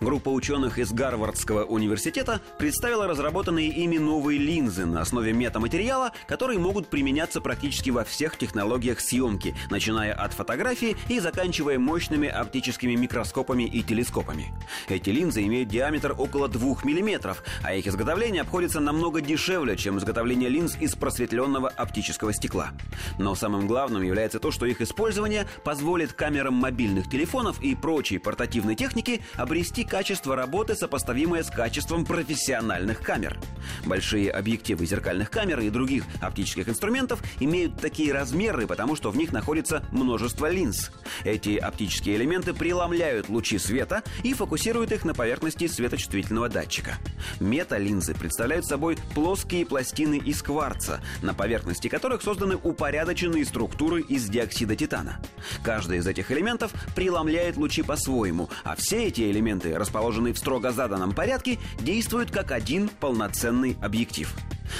Группа ученых из Гарвардского университета представила разработанные ими новые линзы на основе метаматериала, которые могут применяться практически во всех технологиях съемки, начиная от фотографии и заканчивая мощными оптическими микроскопами и телескопами. Эти линзы имеют диаметр около 2 мм, а их изготовление обходится намного дешевле, чем изготовление линз из просветленного оптического стекла. Но самым главным является то, что их использование позволит камерам мобильных телефонов и прочей портативной техники обрести качество работы, сопоставимое с качеством профессиональных камер. Большие объективы зеркальных камер и других оптических инструментов имеют такие размеры, потому что в них находится множество линз. Эти оптические элементы преломляют лучи света и фокусируют их на поверхности светочувствительного датчика. Мета-линзы представляют собой плоские пластины из кварца, на поверхности которых созданы упорядоченные структуры из диоксида титана. Каждый из этих элементов преломляет лучи по-своему, а все эти элементы расположенные в строго заданном порядке, действуют как один полноценный объектив.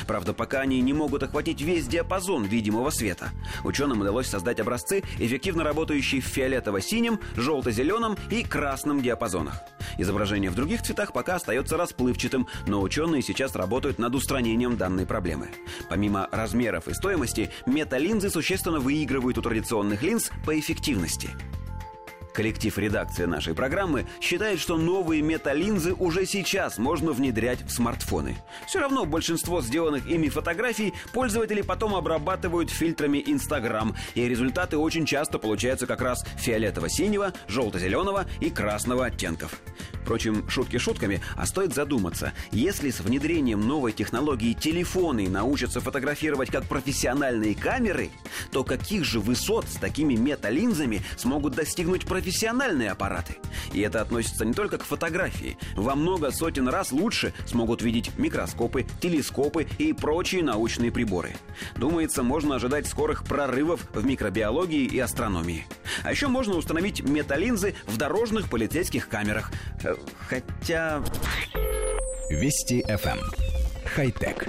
Правда, пока они не могут охватить весь диапазон видимого света. Ученым удалось создать образцы, эффективно работающие в фиолетово-синем, желто-зеленом и красном диапазонах. Изображение в других цветах пока остается расплывчатым, но ученые сейчас работают над устранением данной проблемы. Помимо размеров и стоимости, металинзы существенно выигрывают у традиционных линз по эффективности. Коллектив редакции нашей программы считает, что новые металинзы уже сейчас можно внедрять в смартфоны. Все равно большинство сделанных ими фотографий пользователи потом обрабатывают фильтрами Instagram, и результаты очень часто получаются как раз фиолетово-синего, желто-зеленого и красного оттенков. Впрочем, шутки шутками, а стоит задуматься, если с внедрением новой технологии телефоны научатся фотографировать как профессиональные камеры, то каких же высот с такими металинзами смогут достигнуть профессиональные аппараты? И это относится не только к фотографии. Во много сотен раз лучше смогут видеть микроскопы, телескопы и прочие научные приборы. Думается, можно ожидать скорых прорывов в микробиологии и астрономии. А еще можно установить металинзы в дорожных полицейских камерах. Э, хотя... Вести FM. Эм. Хай-тек.